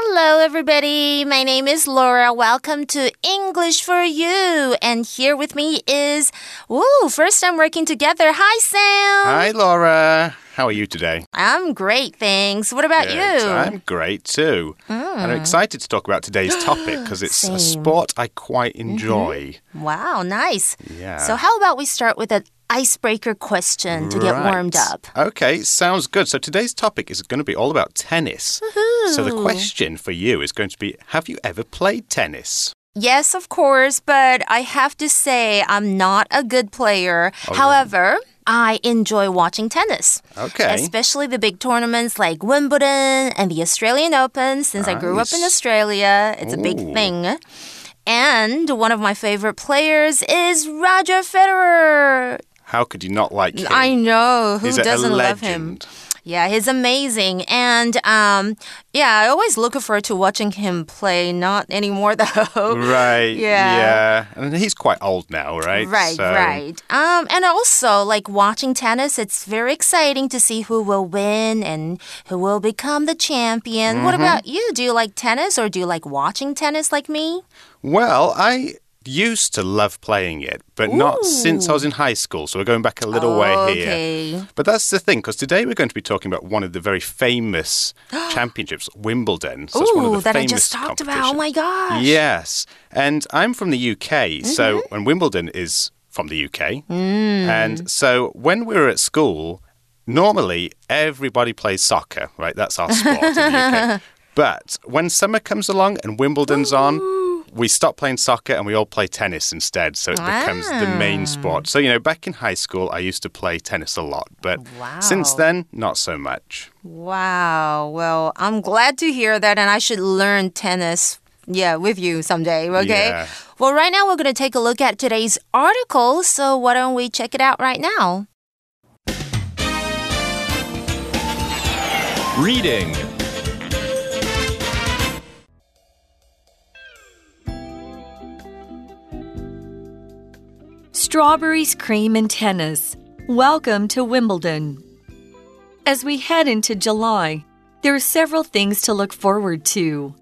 Hello, everybody. My name is Laura. Welcome to English for You. And here with me is, woo, first time working together. Hi, Sam. Hi, Laura. How are you today? I'm great, thanks. What about Good. you? I'm great too. And I'm hmm. excited to talk about today's topic because it's a sport I quite mm-hmm. enjoy. Wow, nice. Yeah. So, how about we start with an icebreaker question to get Right. warmed up? Okay, sounds good. So today's topic is going to be all about tennis. So the question for you is going to be Have you ever played tennis? Yes, of course, but I have to say I'm not a good player. Oh, However, I enjoy watching tennis. Okay. Especially the big tournaments like Wimbledon and the Australian Open. Since I grew up in Australia, it's a big thing. And one of my favorite players is Roger Federer. How could you not like him? I know. Who He's doesn't love him? Yeah, he's amazing. And um, yeah, I always look forward to watching him play. Not anymore, though. Right. Yeah. Yeah. And he's quite old now, right? Right, So- right. Um, and also, like watching tennis, it's very exciting to see who will win and who will become the champion. What Mm-hmm. about you? Do you like tennis or do you like watching tennis like me? Well, I used to love playing it, but not since I was in high school. So we're going back a little way here. Okay. But that's the thing, because today we're going to be talking about one of the very famous championships, Wimbledon. So it's one of Ooh, that I just talked about. Oh my gosh. Yes. And I'm from the UK, so Mm-hmm. and Wimbledon is from the UK. Mm. And so when we were at school, normally everybody plays soccer, right? That's our sport in the UK. But when summer comes along and Wimbledon's on, we stop playing soccer and we all play tennis instead. So it becomes the main ah. sport. So, you know, back in high school, I used to play tennis a lot. But since then, not so much. Wow. Well, I'm glad to hear that, and I should learn tennis. Yeah, with you someday, okay? Yeah. Well, right now we're going to take a look at today's article, so why don't we check it out right now? Reading. Strawberries, cream, and tennis. Welcome to Wimbledon. As we head into July, there are several things to look forward to.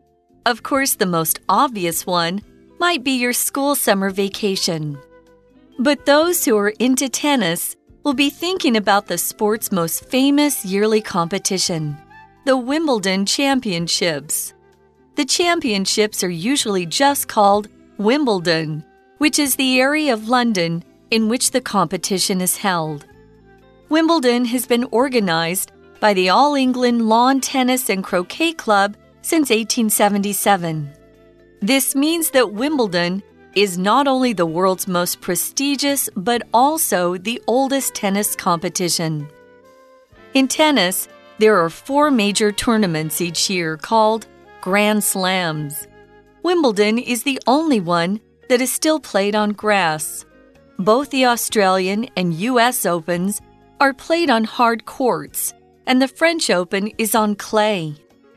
Of course, the most obvious one might be your school summer vacation. But those who are into tennis will be thinking about the sport's most famous yearly competition, the Wimbledon Championships. The championships are usually just called Wimbledon, which is the area of London in which the competition is held. Wimbledon has been organized by the All England Lawn Tennis and Croquet Club since 1877. This means that Wimbledon is not only the world's most prestigious, but also the oldest tennis competition. In tennis, there are four major tournaments each year called Grand Slams. Wimbledon is the only one that is still played on grass. Both the Australian and US Opens are played on hard courts, and the French Open is on clay.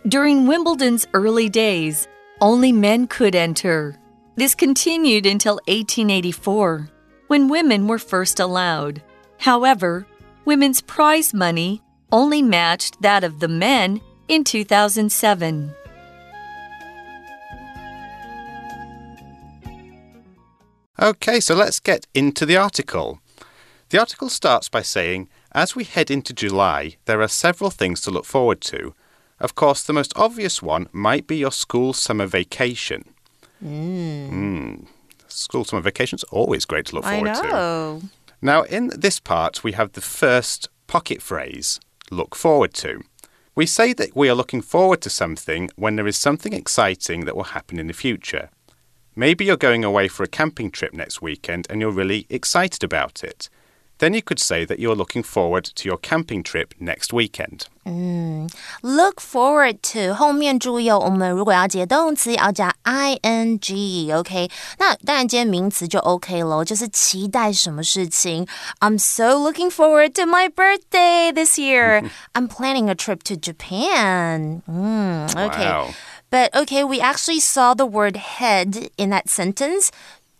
During Wimbledon's early days, only men could enter. This continued until 1884, when women were first allowed. However, women's prize money only matched that of the men in 2007. Okay, so let's get into the article. The article starts by saying, as we head into July, there are several things to look forward to. Of course, the most obvious one might be your school summer vacation. Mm. School summer vacation is always great to look forward to. Now, in this part, we have the first pocket phrase look forward to. We say that we are looking forward to something when there is something exciting that will happen in the future. Maybe you're going away for a camping trip next weekend and you're really excited about it. Then you could say that you're looking forward to your camping trip next weekend. Look forward to 后面注意哦，我们如果要接动词，要加 ing，OK？、那当然接名词就 OK 咯，就是期待什么事情。I'm so looking forward to my birthday this year. I'm planning a trip to Japan. Mm, okay. Wow. But okay, we actually saw the word head in that sentence.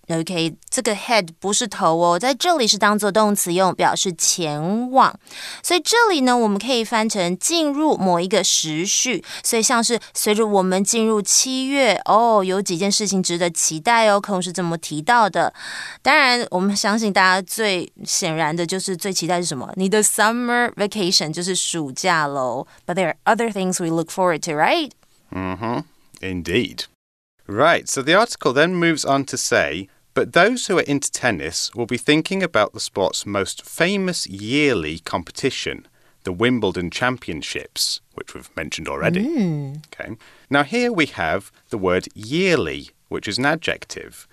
OK，这个 head 不是头哦，在这里是当做动词用，表示前往。所以这里呢，我们可以翻成进入某一个时序。所以像是随着我们进入七月，哦，有几件事情值得期待哦，可能是这么提到的。当然，我们相信大家最显然的就是最期待是什么？你的 summer vacation 就是暑假喽。But there are other things we look forward to, right? Mm-hmm. Indeed. Right. So the article then moves on to say. But those who are into tennis will be thinking about the sport's most famous yearly competition, the Wimbledon Championships, which we've mentioned already. Mm. Okay. Now, here we have the word yearly, which is an adjective.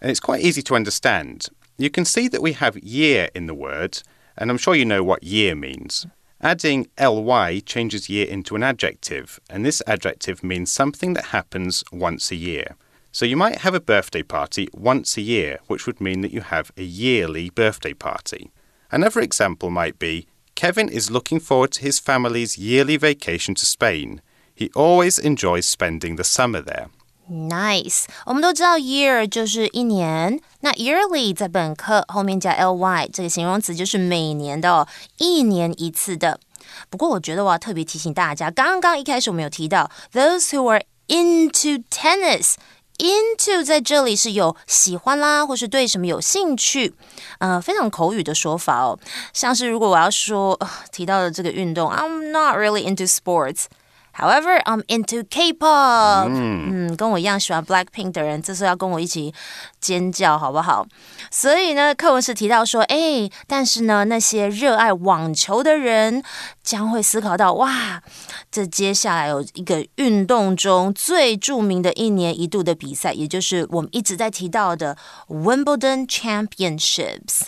And it's quite easy to understand. You can see that we have year in the word, and I'm sure you know what year means. Adding ly changes year into an adjective, and this adjective means something that happens once a year. So you might have a birthday party once a year, which would mean that you have a yearly birthday party. Another example might be Kevin is looking forward to his family's yearly vacation to Spain. He always enjoys spending the summer there. Nice，我们都知道 year 就是一年，那 yearly 在本课后面加 ly 这个形容词就是每年的，一年一次的。不过我觉得我要特别提醒大家，刚刚一开始我们有提到 those who are into tennis。into 在这里是有喜欢啦，或是对什么有兴趣，呃，非常口语的说法哦。像是如果我要说、呃、提到的这个运动，I'm not really into sports。However, I'm into K-pop。嗯，跟我一样喜欢 Blackpink 的人，这时候要跟我一起尖叫，好不好？所以呢，课文是提到说，哎，但是呢，那些热爱网球的人将会思考到，哇，这接下来有一个运动中最著名的一年一度的比赛，也就是我们一直在提到的 Wimbledon Championships。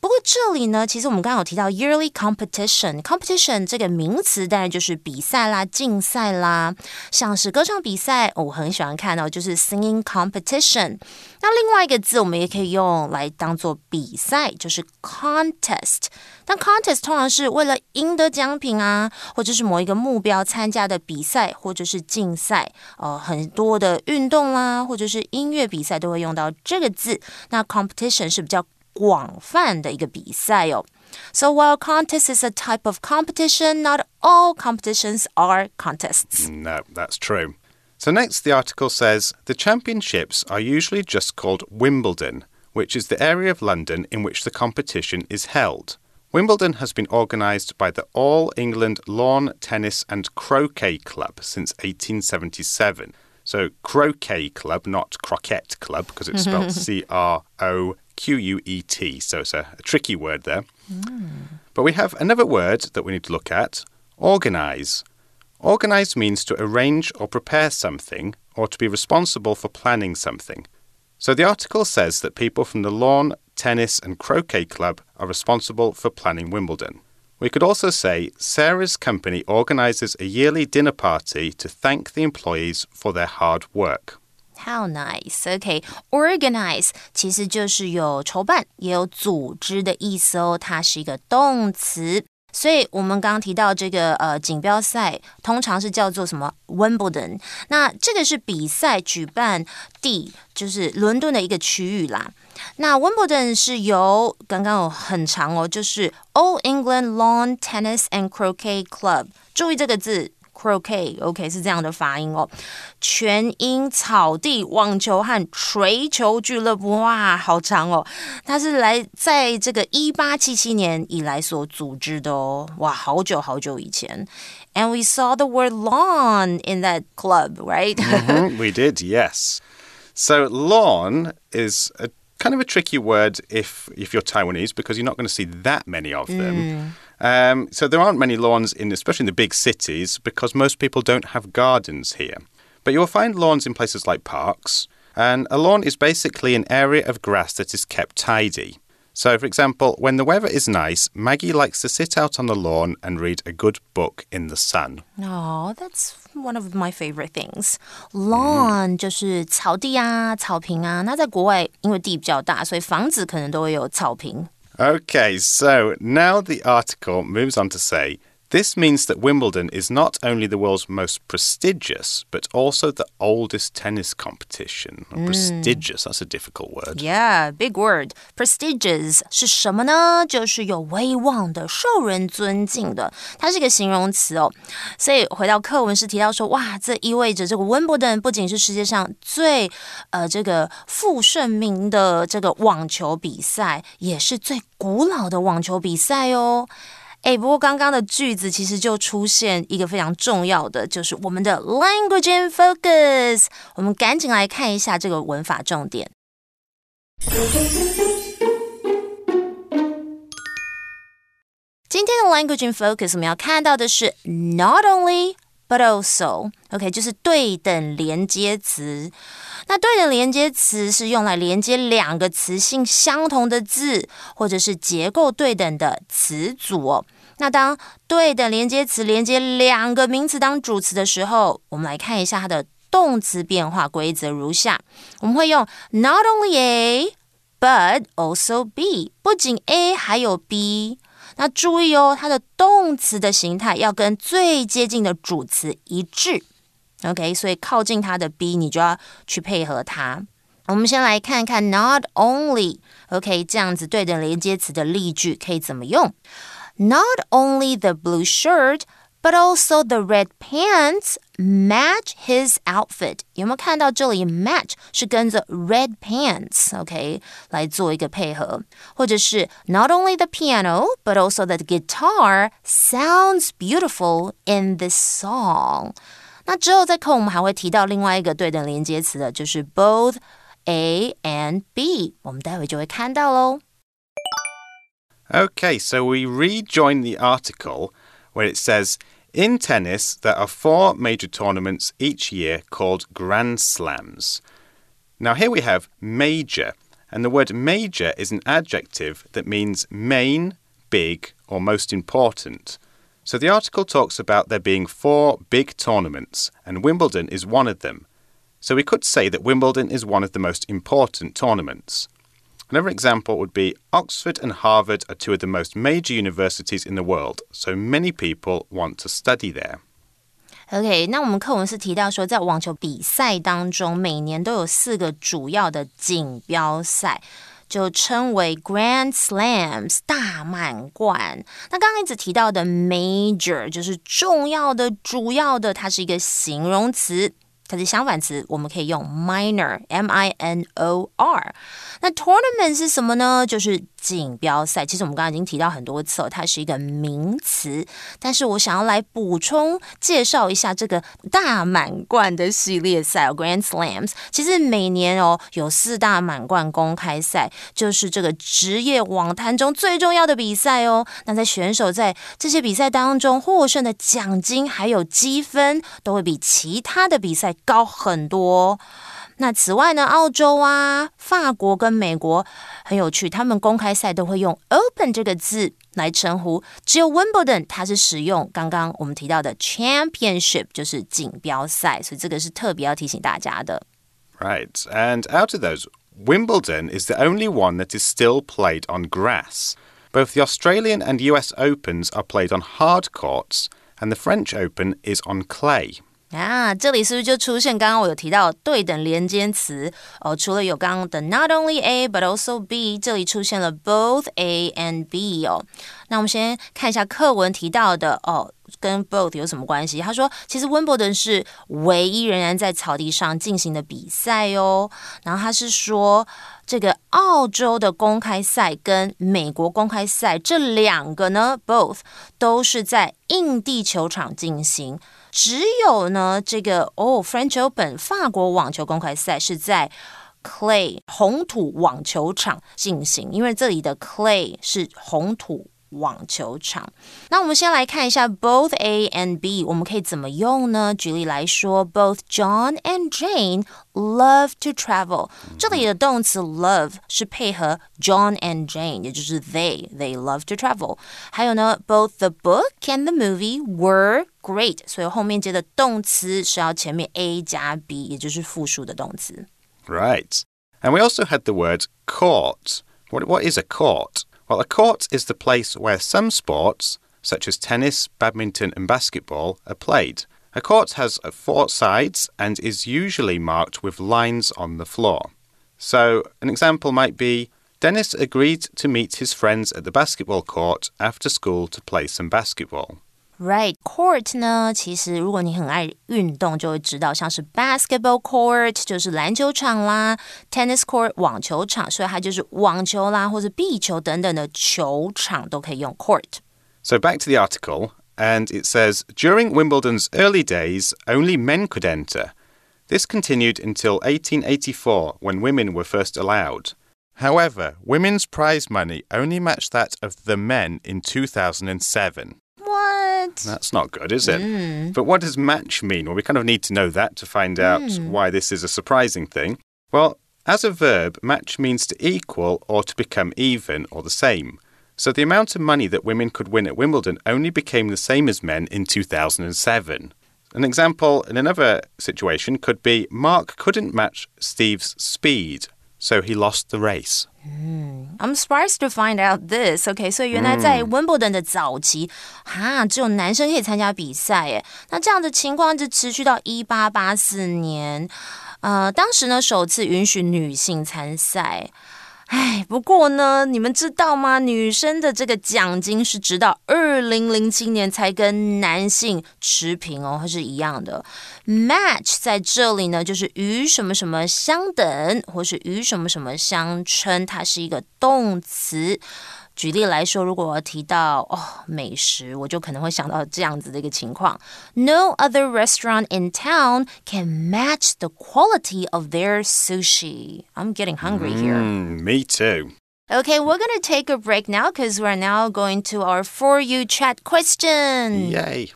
不过这里呢，其实我们刚刚有提到 yearly competition，competition 这个名词当然就是比赛啦、竞赛啦，像是歌唱比赛，我很喜欢看到就是 singing competition。那另外一个字我们也可以用来当做比赛，就是 contest。但 contest 通常是为了赢得奖品啊，或者是某一个目标参加的比赛，或者是竞赛。呃，很多的运动啦，或者是音乐比赛都会用到这个字。那 competition 是比较广泛的一个比赛哦。So while contest is a type of competition, not all competitions are contests. No, that's true. So next, the article says the championships are usually just called Wimbledon, which is the area of London in which the competition is held. Wimbledon has been organised by the All England Lawn Tennis and Croquet Club since 1877. So, Croquet Club, not Croquet Club, because it's spelled C R O Q U E T. So, it's a, a tricky word there. Hmm. But we have another word that we need to look at organise. Organise means to arrange or prepare something or to be responsible for planning something. So the article says that people from the Lawn, Tennis and Croquet Club are responsible for planning Wimbledon. We could also say Sarah's company organises a yearly dinner party to thank the employees for their hard work. How nice. OK, organize 其实就是有筹办也有组织的意思哦，它是一个动词。所以我们刚刚提到这个呃锦标赛，通常是叫做什么 Wimbledon。那这个是比赛举办地，就是伦敦的一个区域啦。那 Wimbledon 是由刚刚有很长哦，就是 All England Lawn Tennis and Croquet Club。注意这个字。croquet，OK、okay, 是这样的发音哦。全英草地网球和锤球俱乐部，哇，好长哦！它是来在这个一八七七年以来所组织的哦，哇，好久好久以前。And we saw the word lawn in that club, right? mm -hmm, we did, yes. So lawn is a kind of a tricky word if if you're Taiwanese because you're not going to see that many of them. Mm. Um, so there aren't many lawns in, especially in the big cities, because most people don't have gardens here. But you'll find lawns in places like parks, and a lawn is basically an area of grass that is kept tidy. So, for example, when the weather is nice, Maggie likes to sit out on the lawn and read a good book in the sun. Oh, that's one of my favorite things. Lawn 就是草地啊、草坪啊。那在国外，因为地比较大，所以房子可能都会有草坪。 Okay, so now the article moves on to say This means that Wimbledon is not only the world's most prestigious, but also the oldest tennis competition. Prestigious, that's a difficult word. Yeah, big word. Prestigious 是什么呢？就是有威望的、受人尊敬的，它是一个形容词哦。所以回到课文是提到说，哇，这意味着这个温布顿不仅是世界上最呃这个负盛名的这个网球比赛，也是最古老的网球比赛哦。 哎，不过刚刚的句子其实就出现一个非常重要的，就是我们的 language in focus。我们赶紧来看一下这个文法重点。今天的 language in focus 我们要看到的是 not only but also，OK，、就是对等连接词。那对等连接词是用来连接两个词性相同的字，或者是结构对等的词组哦。那当对等连接词连接两个名词当主词的时候，我们来看一下它的动词变化规则如下：我们会用 not only A but also B，不仅 A 还有 B。那注意哦，它的动词的形态要跟最接近的主词一致。OK，所以靠近它的 B，你就要去配合它。我们先来看看 not only OK 这样子对等连接词的例句可以怎么用。Not only the blue shirt, but also the red pants match his outfit。有没有看到这里 match 是跟着 red pants，OK、okay, 来做一个配合，或者是 Not only the piano, but also the guitar sounds beautiful in this song。那之后在课我们还会提到另外一个对等连接词的，就是 both A and B，我们待会就会看到喽。Okay, so we rejoin the article where it says in tennis, there are four major tournaments each year called Grand Slams. Now, here we have major, and the word major is an adjective that means main, big, or most important. So the article talks about there being four big tournaments, and Wimbledon is one of them. So we could say that Wimbledon is one of the most important tournaments. Another example would be Oxford and Harvard are two of the most major universities in the world, so many people want to study there. OK，那我们课文是提到说，在网球比赛当中，每年都有四个主要的锦标赛。就称为 Grand Slams 大满贯。那刚刚一直提到的 major 就是重要的、主要的，它是一个形容词。 它的相反词我们可以用 minor，m i n o r。那 tournament 是什么呢？就是锦标赛。其实我们刚刚已经提到很多次了，它是一个名词。但是我想要来补充介绍一下这个大满贯的系列赛 Grand Slams。其实每年哦有四大满贯公开赛，就是这个职业网坛中最重要的比赛哦。那在选手在这些比赛当中获胜的奖金还有积分，都会比其他的比赛高很多。那此外呢，澳洲啊、法国跟美国很有趣，他们公开赛都会用 “open” 这个字来称呼。只有 Wimbledon 它是使用刚刚我们提到的 Championship，就是锦标赛，所以这个是特别要提醒大家的。Right, and out of those, Wimbledon is the only one that is still played on grass. Both the Australian and US Opens are played on hard courts, and the French Open is on clay. 啊，这里是不是就出现刚刚我有提到对等连接词哦？除了有刚刚的 not only A but also B，这里出现了 both A and B 哦。那我们先看一下课文提到的哦，跟 both 有什么关系？他说，其实温布顿是唯一仍然在草地上进行的比赛哦。然后他是说，这个澳洲的公开赛跟美国公开赛这两个呢，both 都是在硬地球场进行。只有呢，这个哦，French Open 法国网球公开赛是在 clay 红土网球场进行，因为这里的 clay 是红土。网球场。那我们先来看一下 both A and B，我们可以怎么用呢？举例来说，both John and Jane love to travel。这里的动词 love 是配合 John and Jane，也就是 they，they love to travel。还有呢，both the book and the movie were great，所以后面接的动词是要前面 A 加 B，也就是复数的动词。Right. And we also had the word court. What, what is a court? Well, a court is the place where some sports, such as tennis, badminton, and basketball, are played. A court has four sides and is usually marked with lines on the floor. So, an example might be Dennis agreed to meet his friends at the basketball court after school to play some basketball. Right, court 呢？其实如果你很爱运动，就会知道，像是 basketball court 就是篮球场啦，tennis court 网球场，所以它就是网球啦，或者壁球等等的球场都可以用 court。So back to the article, and it says during Wimbledon's early days, only men could enter. This continued until 1884, when women were first allowed. However, women's prize money only matched that of the men in 2007. That's not good, is it? Mm. But what does match mean? Well, we kind of need to know that to find out hmm. why this is a surprising thing. Well, as a verb, match means to equal or to become even or the same. So the amount of money that women could win at Wimbledon only became the same as men in 2007. An example in another situation could be Mark couldn't match Steve's speed, so he lost the race. I'm surprised to find out this. OK，所以原来在温布顿的早期，哈、只有男生可以参加比赛，耶。那这样的情况一直持续到一八八四年，呃，当时呢首次允许女性参赛。哎，不过呢，你们知道吗？女生的这个奖金是直到二零零七年才跟男性持平哦，它是一样的。Match 在这里呢，就是与什么什么相等，或是与什么什么相称，它是一个动词。举例来说，如果我提到哦美食，我就可能会想到这样子的一个情况：No other restaurant in town can match the quality of their sushi. I'm getting hungry here. Mm, me too. Okay, we're gonna take a break now because we're now going to our For You chat question. Yay.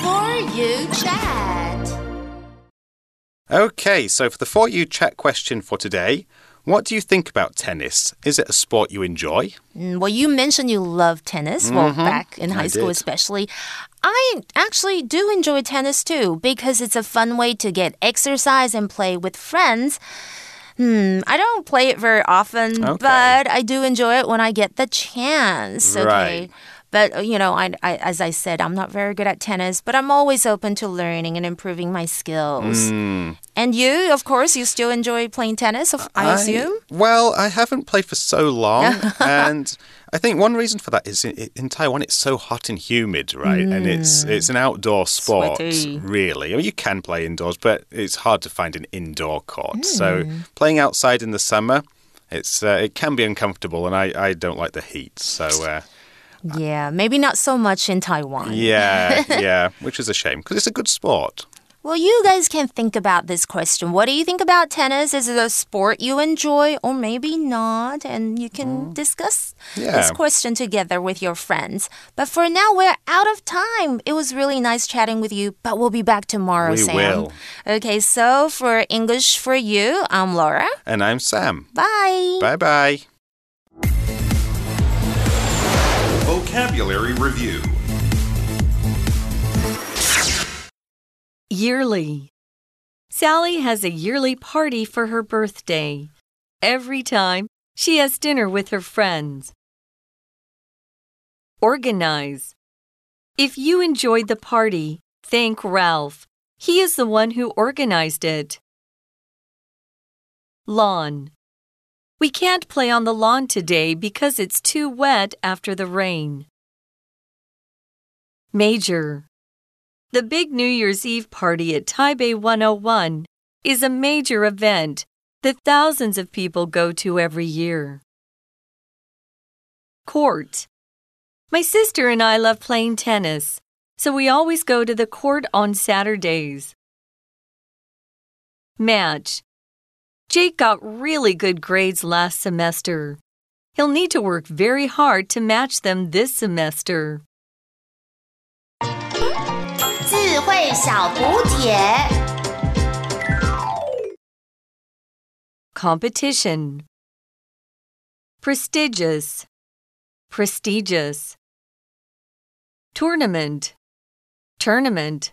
For You chat. Okay, so for the For You chat question for today, what do you think about tennis? Is it a sport you enjoy? Mm, Well, you mentioned you love tennis. Well, back in high I school, did. especially. I actually do enjoy tennis too because it's a fun way to get exercise and play with friends. Hmm, I don't play it very often, Okay. but I do enjoy it when I get the chance. Okay. Right. But, uh, you know, I, I, as I said, I'm not very good at tennis, but I'm always open to learning and improving my skills. Mm. And you, of course, you still enjoy playing tennis, I assume? well, I haven't played for so long, and I think one reason for that is in, in Taiwan it's so hot and humid, right? And it's it's an outdoor sport, Sweaty. really. I mean, you can play indoors, but it's hard to find an indoor court. So playing outside in the summer. It's uh, it can be uncomfortable, and I, I don't like the heat. So uh, Yeah, maybe not so much in Taiwan. yeah, yeah, which is a shame because it's a good sport. Well, you guys can think about this question. What do you think about tennis? Is it a sport you enjoy or maybe not? And you can mm. discuss this question together with your friends. But for now, we're out of time. It was really nice chatting with you, but we'll be back tomorrow, We Sam. will. Okay, so for English for you, I'm Laura. And I'm Sam. Bye. Bye bye. Vocabulary Review Yearly. Sally has a yearly party for her birthday. Every time, she has dinner with her friends. Organize. If you enjoyed the party, thank Ralph. He is the one who organized it. Lawn. We can't play on the lawn today because it's too wet after the rain. Major. The big New Year's Eve party at Taipei 101 is a major event that thousands of people go to every year. Court. My sister and I love playing tennis, so we always go to the court on Saturdays. Match. Jake got really good grades last semester. He'll need to work very hard to match them this semester. Competition. Prestigious. Prestigious. Tournament. Tournament.